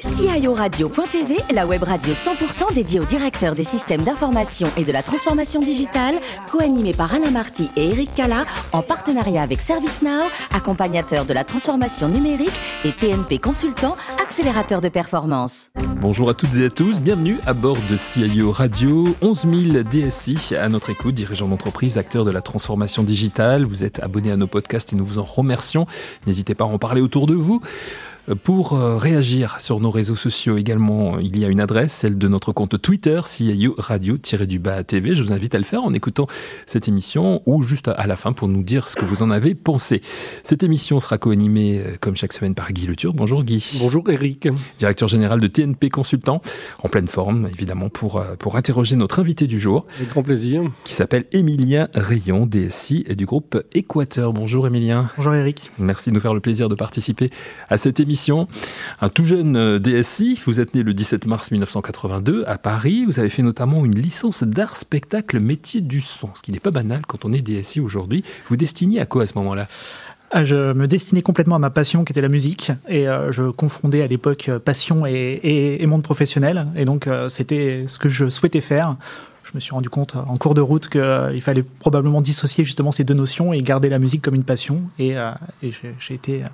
CIORadio.tv, la web radio 100% dédiée aux directeurs des systèmes d'information et de la transformation digitale, co-animée par Alain Marty et Eric Cala, en partenariat avec ServiceNow, accompagnateur de la transformation numérique et TNP Consultant, accélérateur de performance. Bonjour à toutes et à tous, bienvenue à bord de CIO Radio. 11 000 DSI à notre écoute, dirigeants d'entreprise, acteurs de la transformation digitale. Vous êtes abonnés à nos podcasts et nous vous en remercions. N'hésitez pas à en parler autour de vous. Pour euh, réagir sur nos réseaux sociaux également, il y a une adresse, celle de notre compte Twitter, CIO Radio-du-Bas TV. Je vous invite à le faire en écoutant cette émission ou juste à la fin pour nous dire ce que vous en avez pensé. Cette émission sera co-animée euh, comme chaque semaine par Guy Le Turc. Bonjour Guy. Bonjour Eric. Directeur général de TNP Consultant, en pleine forme évidemment pour, euh, pour interroger notre invité du jour. Avec grand plaisir. Qui s'appelle Émilien Rayon, DSI et du groupe Équateur. Bonjour Émilien. Bonjour Eric. Merci de nous faire le plaisir de participer à cette émission un tout jeune euh, DSI, vous êtes né le 17 mars 1982 à Paris. Vous avez fait notamment une licence d'art spectacle métier du son, ce qui n'est pas banal quand on est DSI aujourd'hui. Vous destiniez à quoi à ce moment-là? Ah, je me destinais complètement à ma passion qui était la musique et euh, je confondais à l'époque passion et, monde professionnel et donc euh, c'était ce que je souhaitais faire je me suis rendu compte en cours de route qu'il euh, fallait probablement dissocier justement ces deux notions et garder la musique comme une passion. Et, euh, j'ai été euh,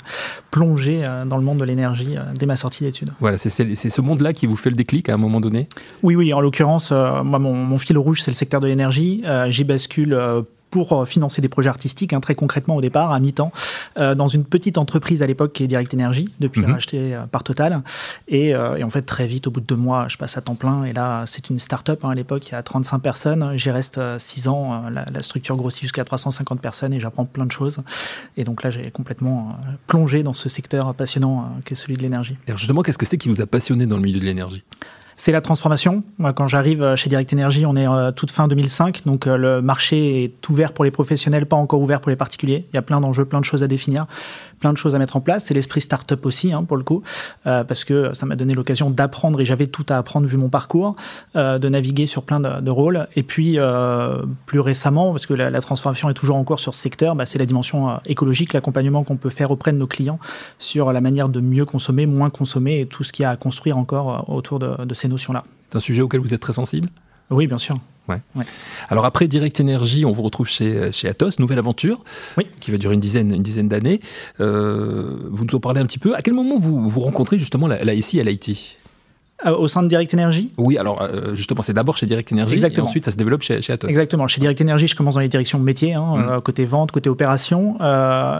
plongé dans le monde de l'énergie dès ma sortie d'études. Voilà, c'est ce monde-là qui vous fait le déclic à un moment donné? Oui, oui. En l'occurrence, moi, mon, mon, fil rouge, c'est le secteur de l'énergie. J'y bascule pour euh, financer des projets artistiques, hein, très concrètement au départ, à mi-temps, euh, dans une petite entreprise à l'époque qui est Direct Energy, depuis mhm. rachetée euh, par Total. Et, en fait, très vite, au bout de deux mois, je passe à temps plein. Et là, c'est une start-up. Hein, à l'époque, il y a 35 personnes. J'y reste six ans. La, structure grossit jusqu'à 350 personnes et j'apprends plein de choses. Et donc là, j'ai complètement plongé dans ce secteur passionnant qui est celui de l'énergie. Alors justement, qu'est-ce que c'est qui vous a passionné dans le milieu de l'énergie? C'est la transformation. Moi, quand j'arrive euh, chez Direct Energy, on est euh, toute fin 2005, donc euh, le marché est ouvert pour les professionnels, pas encore ouvert pour les particuliers. Il y a plein d'enjeux, plein de choses à définir, plein de choses à mettre en place. C'est l'esprit start-up aussi, hein, pour le coup, parce que ça m'a donné l'occasion d'apprendre et j'avais tout à apprendre vu mon parcours, de naviguer sur plein de, rôles. Et puis, plus récemment, parce que la, transformation est toujours en cours sur ce secteur, bah, c'est la dimension écologique, l'accompagnement qu'on peut faire auprès de nos clients sur la manière de mieux consommer, moins consommer et tout ce qu'il y a à construire encore autour de ces notions-là. C'est un sujet auquel vous êtes très sensible? Oui, bien sûr. Ouais. Alors après Direct Energy, on vous retrouve chez, chez Atos, nouvelle aventure, oui. qui va durer une dizaine, une dizaine d'années. Euh, vous nous en parlez un petit peu. À quel moment vous, vous rencontrez justement la, la SI à l'IT au sein de Direct Energy Oui, alors euh, justement, c'est d'abord chez Direct Energy et ensuite ça se développe chez, chez Atos. Exactement. Chez Direct Energy, je commence dans les directions métiers, hein, mm. euh, côté vente, côté opération.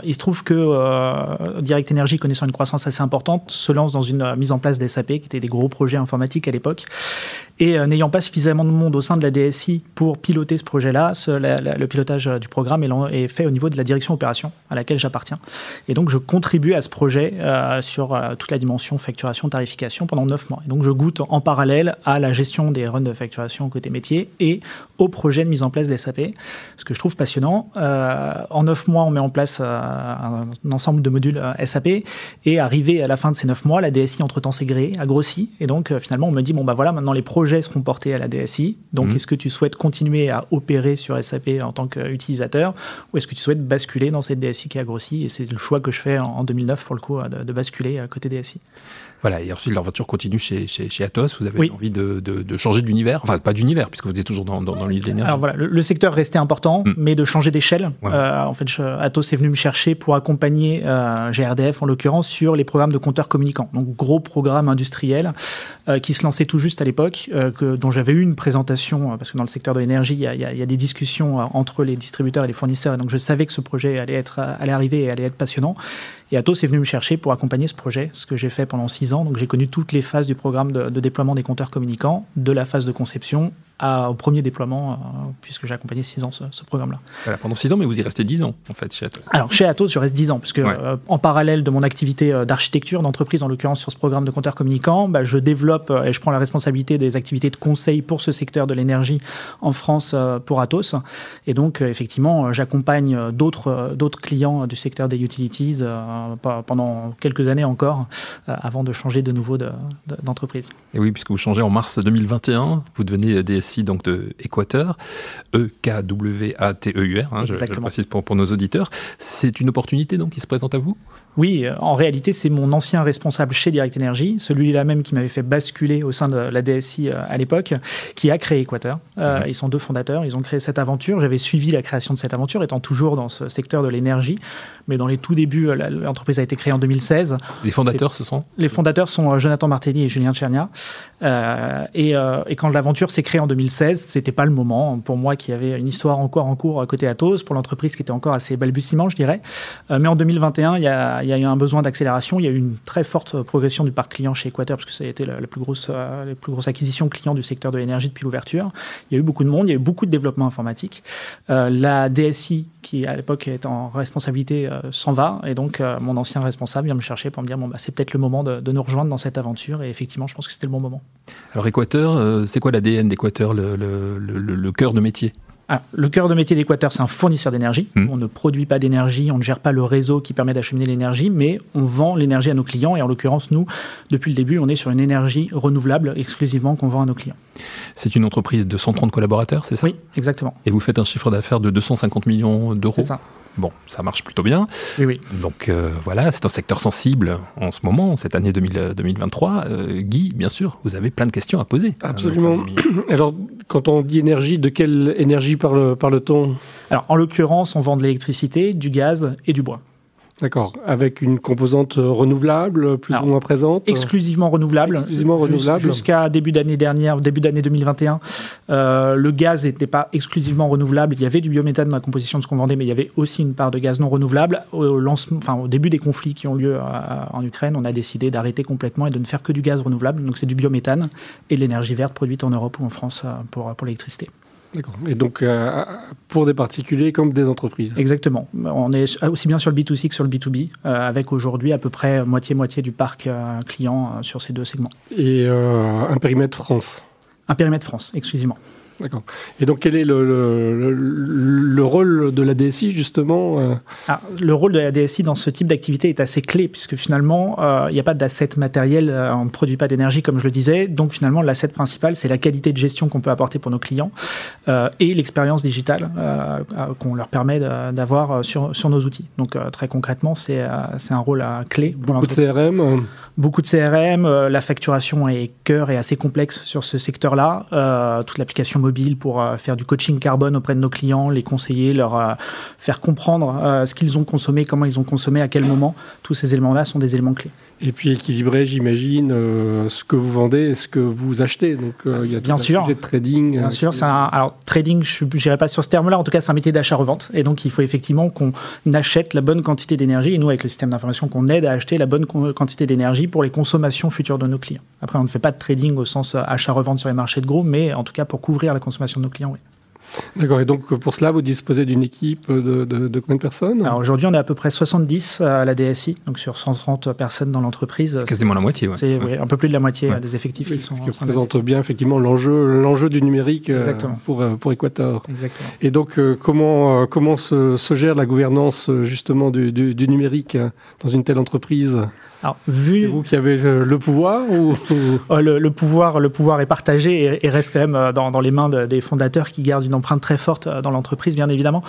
il se trouve que Direct Energy, connaissant une croissance assez importante, se lance dans une mise en place d'SAP, qui étaient des gros projets informatiques à l'époque. Et n'ayant pas suffisamment de monde au sein de la DSI pour piloter ce projet-là, le pilotage du programme est, fait au niveau de la direction opération à laquelle j'appartiens. Et donc, je contribue à ce projet sur toute la dimension facturation, tarification pendant neuf mois. Et donc, je goûte en parallèle à la gestion des runs de facturation côté métier et au projet de mise en place des SAP, ce que je trouve passionnant. Euh, en neuf mois, on met en place euh, un, ensemble de modules euh, SAP et arrivé à la fin de ces neuf mois, la DSI entre-temps s'est gréée, a grossi et donc finalement on me dit bon bah voilà maintenant les projets seront portés à la DSI. Donc mmh. est-ce que tu souhaites continuer à opérer sur SAP en tant qu'utilisateur ou est-ce que tu souhaites basculer dans cette DSI qui a grossi? Et c'est le choix que je fais en, 2009 pour le coup de, de basculer côté DSI. Voilà, et ensuite l'aventure continue chez, chez, Atos. Vous avez envie de, de, changer d'univers, enfin pas d'univers, puisque vous êtes toujours dans, dans, dans le de l'énergie. Alors voilà, le, secteur restait important, mm. mais de changer d'échelle. Euh, en fait, Atos est venu me chercher pour accompagner euh, GRDF en l'occurrence sur les programmes de compteurs communicants. Donc gros programme industriel euh, qui se lançait tout juste à l'époque, dont j'avais eu une présentation, parce que dans le secteur de l'énergie, il y, y, a des discussions entre les distributeurs et les fournisseurs, et donc je savais que ce projet allait, être, allait arriver et allait être passionnant. Et Atos est venu me chercher pour accompagner ce projet, ce que j'ai fait pendant six ans. Donc j'ai connu toutes les phases du programme de, de déploiement des compteurs communicants, de la phase de conception au premier déploiement, euh, puisque j'ai accompagné six ans ce, programme-là. Voilà, pendant six ans, mais vous y restez dix ans, en fait, chez Atos. Alors, chez Atos, je reste dix ans, puisque euh, en parallèle de mon activité euh, d'architecture, d'entreprise, en l'occurrence sur ce programme de compteur communicant, bah, je développe et je prends la responsabilité des activités de conseil pour ce secteur de l'énergie en France pour Atos. Et donc, effectivement, j'accompagne d'autres d'autres clients du secteur des utilities pendant quelques années encore, avant de changer de nouveau d'entreprise. et oui, puisque vous changez en mars 2021, vous devenez DSI donc de Équateur, E-K-W-A-T-E-U-R, hein, je, précise pour, pour, nos auditeurs. C'est une opportunité donc qui se présente à vous? Oui, en réalité, c'est mon ancien responsable chez Direct Energy, celui-là même qui m'avait fait basculer au sein de la DSI à l'époque, qui a créé Equator. Mhm. Ils sont deux fondateurs, ils ont créé cette aventure. J'avais suivi la création de cette aventure, étant toujours dans ce secteur de l'énergie mais dans les tout débuts, l'entreprise a été créée en 2016. Les fondateurs, ce sont? Les fondateurs sont euh, Jonathan Martelly et Julien Tchernia. Euh, et, euh, et, quand l'aventure s'est créée en 2016, c'était pas le moment pour moi qui avait une histoire encore en cours à côté Atos, pour l'entreprise qui était encore assez balbutiement, je dirais. mais en 2021, il y, a, il y a eu un besoin d'accélération. Il y a eu une très forte progression du parc client chez Equator, parce que ça a été la, plus grosse, la plus grosse acquisition client du secteur de l'énergie depuis l'ouverture. Il y a eu beaucoup de monde, il y a eu beaucoup de développement informatique. la DSI, qui à l'époque était en responsabilité euh, s'en va. Et donc, euh, mon ancien responsable vient me chercher pour me dire bon, bah, c'est peut-être le moment de, nous rejoindre dans cette aventure. Et effectivement, je pense que c'était le bon moment. Alors, euh, c'est quoi l'ADN d'Équateur, le, le, cœur de métier? Ah, le cœur de métier d'Équateur, c'est un fournisseur d'énergie. Hmm. On ne produit pas d'énergie, on ne gère pas le réseau qui permet d'acheminer l'énergie, mais on vend l'énergie à nos clients. Et en l'occurrence, nous, depuis le début, on est sur une énergie renouvelable exclusivement qu'on vend à nos clients. C'est une entreprise de 130 collaborateurs, c'est ça? Oui, exactement. Et vous faites un chiffre d'affaires de 250 millions d'euros? C'est ça. Bon, ça marche plutôt bien. Oui, oui. Donc euh, voilà, c'est un secteur sensible en ce moment, cette année 2023. Euh, Guy, bien sûr, vous avez plein de questions à poser. Absolument. Alors, quand on dit énergie, de quelle énergie parle-t-on? Alors, en l'occurrence, on vend de l'électricité, du gaz et du bois. D'accord. Avec une composante euh, renouvelable, plus ou moins présente? Exclusivement renouvelable. Exclusivement renouvelable. Jusqu'à début d'année dernière, début d'année 2021, euh, le gaz n'était pas exclusivement renouvelable. Il y avait du biométhane dans la composition de ce qu'on vendait, mais il y avait aussi une part de gaz non renouvelable. Au, lancement, enfin, au début des conflits qui ont lieu euh, en Ukraine, on a décidé d'arrêter complètement et de ne faire que du gaz renouvelable. Donc c'est du biométhane et de l'énergie verte produite en Europe ou en France pour, pour l'électricité. D'accord. Et donc, euh, pour des particuliers comme des entreprises Exactement. On est aussi bien sur le B2C que sur le B2B, euh, avec aujourd'hui à peu près moitié-moitié du parc euh, client sur ces deux segments. Et un périmètre France Un périmètre France, exclusivement. D'accord. Et donc, quel est le, le, rôle de la DSI, justement euh ah, Le rôle de la DSI dans ce type d'activité est assez clé, puisque finalement, euh, il n'y a pas d'asset matériel, euh, on ne produit pas d'énergie, comme je le disais. Donc, finalement, l'asset principal, c'est la qualité de gestion qu'on peut apporter pour nos clients et l'expérience digitale qu'on leur permet d'avoir sur, sur nos outils. Donc, très concrètement, c'est un rôle clé. Beaucoup de CRM Beaucoup de CRM, la facturation est cœur et assez complexe sur ce secteur-là. toute l'application mobile pour euh, faire du coaching carbone auprès de nos clients, les conseiller, leur euh, faire comprendre euh, ce qu'ils ont consommé, comment ils ont consommé, à quel moment. Tous ces éléments-là sont des éléments clés. Et puis équilibrer, j'imagine, ce que vous vendez et ce que vous achetez. Donc il y a bien sûr. de trading. Bien sûr, c'est alors trading, je n'irai pas sur ce terme-là. En tout cas, c'est un métier d'achat-revente, et donc il faut effectivement qu'on achète la bonne quantité d'énergie. Et nous, avec le système d'information, qu'on aide à acheter la bonne quantité d'énergie pour les consommations futures de nos clients. Après, on ne fait pas de trading au sens achat-revente sur les marchés de gros, mais en tout cas pour couvrir la consommation de nos clients, oui. D'accord. Et donc, pour cela, vous disposez d'une équipe de, de, combien de personnes? Alors, aujourd'hui, on est à peu près 70 à la DSI, donc sur 130 personnes dans l'entreprise. C'est quasiment la moitié, ouais. C'est un peu plus de la moitié des effectifs qui sont. Ce qui représente bien, effectivement, l'enjeu, l'enjeu du numérique euh, pour, euh, pour Equator. Exactement. Et donc, euh, comment, comment se, gère la gouvernance, justement, du, du numérique dans une telle entreprise? Alors, vu vous qui avez le pouvoir ou, oh, le, pouvoir, le pouvoir est partagé et, reste quand même euh, dans, les mains des fondateurs qui gardent une empreinte très forte euh, dans l'entreprise, bien évidemment.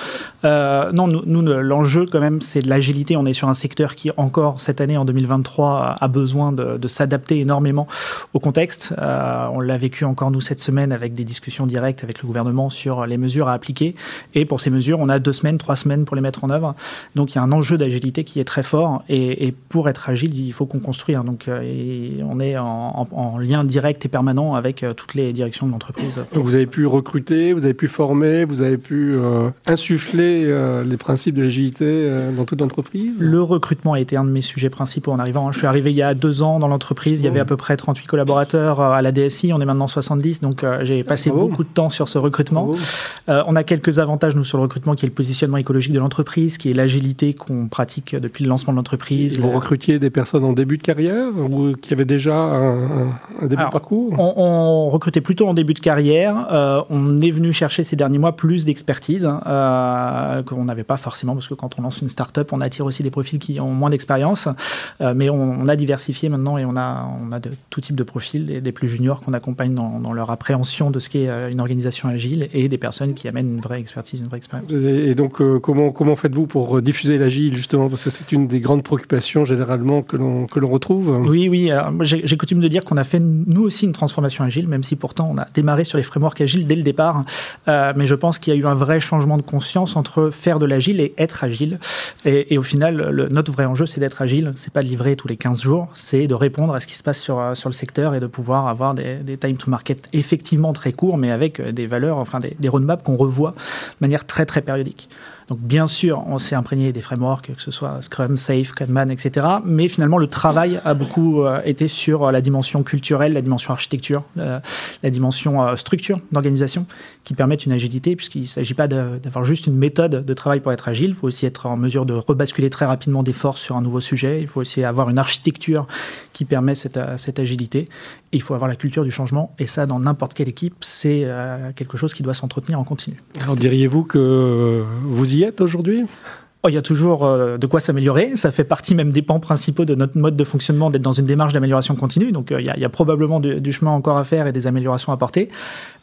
Euh, non, nous, l'enjeu quand même, c'est de l'agilité. On est sur un secteur qui encore cette année, en 2023, a besoin de, s'adapter énormément au contexte. on l'a vécu encore nous cette semaine avec des discussions directes avec le gouvernement sur les mesures à appliquer. Et pour ces mesures, on a deux semaines, trois semaines pour les mettre en œuvre. Donc il y a un enjeu d'agilité qui est très fort. Et, et pour être agile, il faut qu'on construise. Donc, euh, on est en, lien direct et permanent avec euh, toutes les directions de l'entreprise. vous avez pu recruter, vous avez pu former, vous avez pu euh, insuffler les principes de l'agilité dans toute l'entreprise? Le recrutement a été un de mes sujets principaux en arrivant. Je suis arrivé il y a deux ans dans l'entreprise, il y avait à peu près 38 collaborateurs à la DSI, on est maintenant 70, donc j'ai passé beaucoup de temps sur ce recrutement. on a quelques avantages, nous, sur le recrutement, qui est le positionnement écologique de l'entreprise, qui est l'agilité qu'on pratique depuis le lancement de l'entreprise. Vous recrutiez des personnes personnes en début de carrière ou qui avaient déjà un, début de parcours? on, recrutait plutôt en début de carrière. Euh, on est venu chercher ces derniers mois plus d'expertise hein, euh, qu'on n'avait pas forcément parce que quand on lance une start-up, on attire aussi des profils qui ont moins d'expérience. Euh, mais on, a diversifié maintenant et on a, on a de tout type de profils, des, des plus juniors qu'on accompagne dans, dans, leur appréhension de ce qu'est une organisation agile et des personnes qui amènent une vraie expertise, une vraie expérience. Et donc, comment, comment faites-vous pour diffuser l'agile justement? Parce que c'est une des grandes préoccupations généralement que l'on retrouve. Oui, oui. J'ai coutume de dire qu'on a fait nous aussi une transformation agile, même si pourtant on a démarré sur les frameworks agiles dès le départ. Euh, mais je pense qu'il y a eu un vrai changement de conscience entre faire de l'agile et être agile. Et, au final, notre vrai enjeu, c'est d'être agile. C'est pas de livrer tous les 15 jours, c'est de répondre à ce qui se passe sur, sur le secteur et de pouvoir avoir des, des time to market effectivement très courts, mais avec des valeurs, enfin des, des roadmaps qu'on revoit de manière très très périodique. Donc bien sûr, on s'est imprégné des frameworks, que ce soit Scrum, Safe, Kanban, etc. Mais finalement, le travail a beaucoup euh, été sur euh, la dimension culturelle, la dimension architecture, la, dimension euh, structure d'organisation, qui permettent une agilité, puisqu'il ne s'agit pas d'avoir juste une méthode de travail pour être agile. Il faut aussi être en mesure de rebasculer très rapidement des forces sur un nouveau sujet. Il faut aussi avoir une architecture qui permet cette agilité. Il faut avoir la culture du changement. Et ça, dans n'importe quelle équipe, c'est quelque chose qui doit s'entretenir en continu. Alors diriez-vous que vous y aujourd'hui? Oh, il y a toujours euh, de quoi s'améliorer. Ça fait partie même des pans principaux de notre mode de fonctionnement d'être dans une démarche d'amélioration continue. Donc euh, il y, a, probablement du, chemin encore à faire et des améliorations à apporter.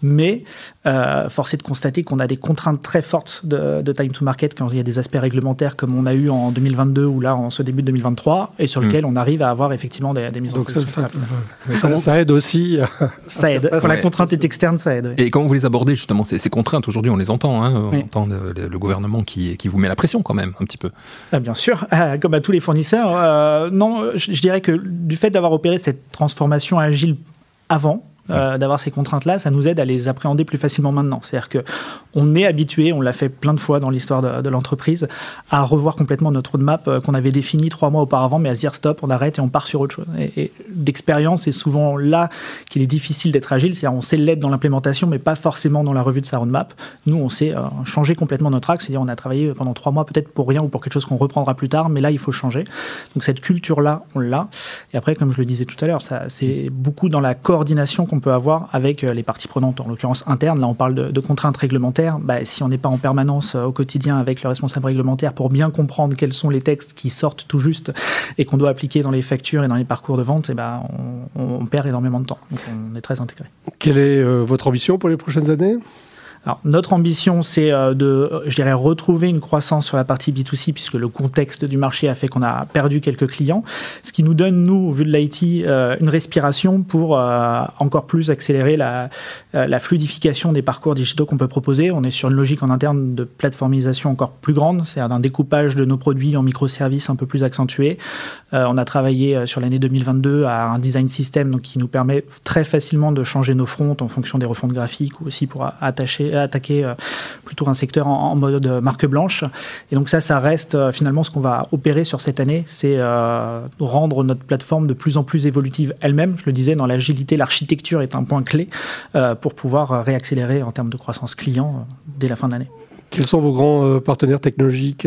Mais euh, force est de constater qu'on a des contraintes très fortes de, time to market quand il y a des aspects réglementaires comme on a eu en 2022 ou là en ce début de 2023 et sur mm. lequel on arrive à avoir effectivement des, mises en place. Ça, aide aussi. Ça aide. Quand la contrainte est externe, ça aide. Et comment vous les abordez justement ces, ces contraintes? Aujourd'hui, on les entend. Hein, on entend le, gouvernement qui, qui vous met la pression quand même un petit peu. Ah, bien sûr, ah, comme à tous les fournisseurs. Euh, non, je, dirais que du fait d'avoir opéré cette transformation agile avant, euh, d'avoir ces contraintes-là, ça nous aide à les appréhender plus facilement maintenant. C'est-à-dire que on est habitué, on l'a fait plein de fois dans l'histoire de, l'entreprise, à revoir complètement notre roadmap euh, qu'on avait défini trois mois auparavant, mais à dire stop, on arrête et on part sur autre chose. Et, d'expérience, c'est souvent là qu'il est difficile d'être agile, c'est-à-dire on sait l'être dans l'implémentation, mais pas forcément dans la revue de sa roadmap. Nous, on sait euh, changer complètement notre axe, c'est-à-dire on a travaillé pendant trois mois peut-être pour rien ou pour quelque chose qu'on reprendra plus tard, mais là, il faut changer. Donc cette culture-là, on l'a. Et après, comme je le disais tout à l'heure, c'est beaucoup dans la coordination qu'on peut avoir avec euh, les parties prenantes, en l'occurrence internes. Là, on parle de, de contraintes réglementaires bah, si on n'est pas en permanence euh, au quotidien avec le responsable réglementaire pour bien comprendre quels sont les textes qui sortent tout juste et qu'on doit appliquer dans les factures et dans les parcours de vente, et eh ben, on, perd énormément de temps. Donc on est très intégré. Quelle est euh, votre ambition pour les prochaines années? Alors, notre ambition, c'est euh, de, je dirais, retrouver une croissance sur la partie B2C, puisque le contexte du marché a fait qu'on a perdu quelques clients, ce qui nous donne, nous, vu de l'IT, euh, une respiration pour euh, encore plus accélérer la, la fluidification des parcours digitaux qu'on peut proposer. On est sur une logique en interne de plateformisation encore plus grande, c'est-à-dire d'un découpage de nos produits en microservices un peu plus accentué. on a travaillé sur l'année 2022 à un design system donc, qui nous permet très facilement de changer nos fronts en fonction des refontes graphiques ou aussi pour attacher attaquer euh, plutôt un secteur en, mode marque blanche. Et donc ça, ça reste euh, finalement ce qu'on va opérer sur cette année, c'est euh, rendre notre plateforme de plus en plus évolutive elle-même. Je le disais, dans l'agilité, l'architecture est un point clé pour pouvoir réaccélérer en termes de croissance client dès la fin de l'année. Quels sont vos grands partenaires technologiques?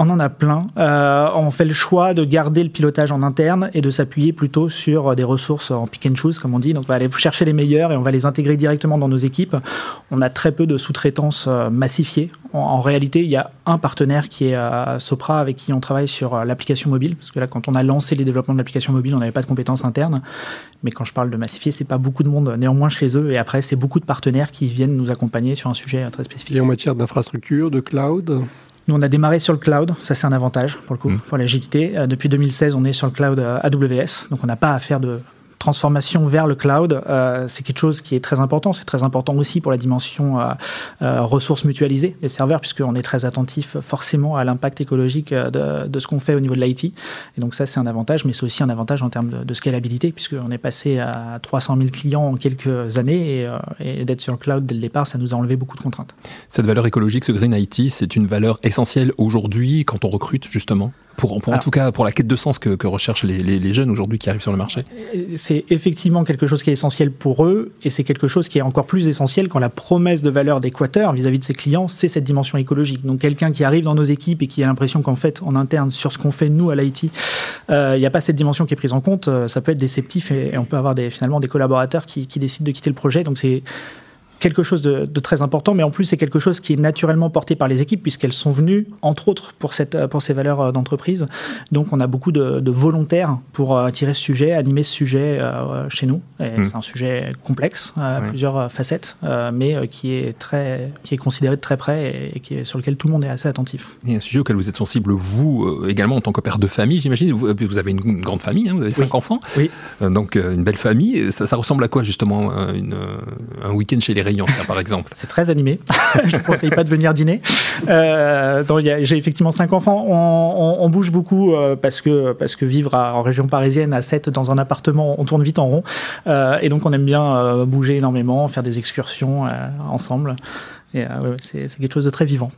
On en a plein. Euh, on fait le choix de garder le pilotage en interne et de s'appuyer plutôt sur des ressources en pick and choose, comme on dit. Donc, on va aller chercher les meilleurs et on va les intégrer directement dans nos équipes. On a très peu de sous-traitance euh, massifiée. En, réalité, il y a un partenaire qui est euh, Sopra avec qui on travaille sur l'application mobile. Parce que là, quand on a lancé les développements de l'application mobile, on n'avait pas de compétences internes. Mais quand je parle de massifier, c'est pas beaucoup de monde néanmoins chez eux. Et après, c'est beaucoup de partenaires qui viennent nous accompagner sur un sujet très spécifique. Et en matière d'infrastructure, de cloud? Nous, on a démarré sur le cloud. Ça, c'est un avantage pour le coup, mm. pour l'agilité. Euh, depuis 2016, on est sur le cloud euh, AWS. Donc, on n'a pas à faire de transformation vers le cloud, euh, c'est quelque chose qui est très important. C'est très important aussi pour la dimension euh, euh, ressources mutualisées des serveurs, puisqu'on est très attentif forcément à l'impact écologique de, de ce qu'on fait au niveau de l'IT. Et donc ça, c'est un avantage, mais c'est aussi un avantage en termes de, de scalabilité, puisqu'on est passé à 300 000 clients en quelques années, et, et d'être sur le cloud dès le départ, ça nous a enlevé beaucoup de contraintes. Cette valeur écologique, ce Green IT, c'est une valeur essentielle aujourd'hui quand on recrute justement pour, en tout cas pour la quête de sens que, que recherchent les, les, les jeunes aujourd'hui qui arrivent sur le marché? C'est effectivement quelque chose qui est essentiel pour eux et c'est quelque chose qui est encore plus essentiel quand la promesse de valeur d'Equateur vis-à-vis de ses clients, c'est cette dimension écologique. Donc quelqu'un qui arrive dans nos équipes et qui a l'impression qu'en fait, en interne, sur ce qu'on fait nous à l'IT, euh, il n'y a pas cette dimension qui est prise en compte, euh, ça peut être déceptif et, on peut avoir finalement des collaborateurs qui, qui décident de quitter le projet. Donc c'est quelque chose de, très important, mais en plus c'est quelque chose qui est naturellement porté par les équipes puisqu'elles sont venues, entre autres, pour, cette, pour ces valeurs euh, d'entreprise. Donc on a beaucoup de, volontaires pour attirer ce sujet, animer ce sujet euh, chez nous. Mmh. C'est un sujet complexe, à plusieurs euh, facettes, mais qui est, très, qui est considéré de très près et qui est, sur lequel tout le monde est assez attentif. Et un sujet auquel vous êtes sensible, vous également en tant que père de famille, j'imagine. Vous, vous, avez une, grande famille, hein, vous avez cinq enfants. Oui. donc une belle famille. Ça, ça, ressemble à quoi justement une, un week-end chez les par exemple. C'est très animé. je ne conseille pas de venir dîner. Euh, j'ai effectivement cinq enfants. On, bouge beaucoup euh, parce, que, parce que vivre en région parisienne à 7 dans un appartement, on tourne vite en rond. Euh, et donc on aime bien bouger énormément, faire des excursions ensemble. c'est quelque chose de très vivant.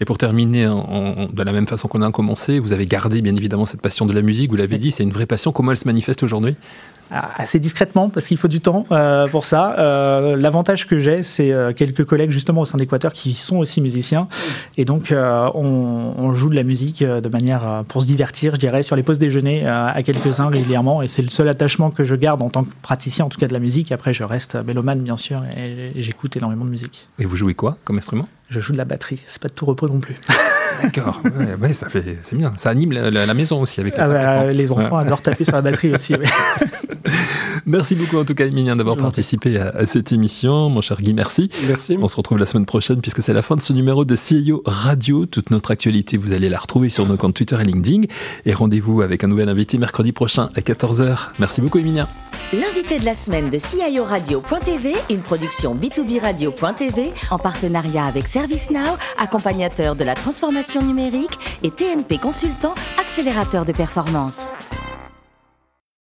Et pour terminer, de la même façon qu'on a commencé, vous avez gardé bien évidemment cette passion de la musique, vous l'avez dit, c'est une vraie passion. Comment elle se manifeste aujourd'hui? Assez discrètement parce qu'il faut du temps euh, pour ça. Euh, l'avantage que j'ai, c'est euh, quelques collègues justement au sein d'Équateur qui sont aussi musiciens et donc on, joue de la musique de manière pour se divertir, je dirais, sur les pauses déjeuner à quelques-uns régulièrement et c'est le seul attachement que je garde en tant que praticien, en tout cas de la musique. Après, je reste mélomane bien sûr et j'écoute énormément de musique. Et vous jouez quoi comme instrument? Je joue de la batterie. C'est pas de tout repos non plus. D'accord, ouais, ça fait, c'est bien. Ça anime la, maison aussi avec les, ah bah, les enfants. adorent taper sur la batterie aussi. merci beaucoup en tout cas, Emilien, d'avoir participé à, cette émission. Mon cher Guy, merci. Merci. On se retrouve la semaine prochaine puisque c'est la fin de ce numéro de CIO Radio. Toute notre actualité, vous allez la retrouver sur nos comptes Twitter et LinkedIn. Et rendez-vous avec un nouvel invité mercredi prochain à 14h. Merci beaucoup, Emilien. L'invité de la semaine de CIO Radio.tv, une production B2B Radio.tv en partenariat avec ServiceNow, accompagnateur de la transformation numérique et TNP Consultant, accélérateur de performance.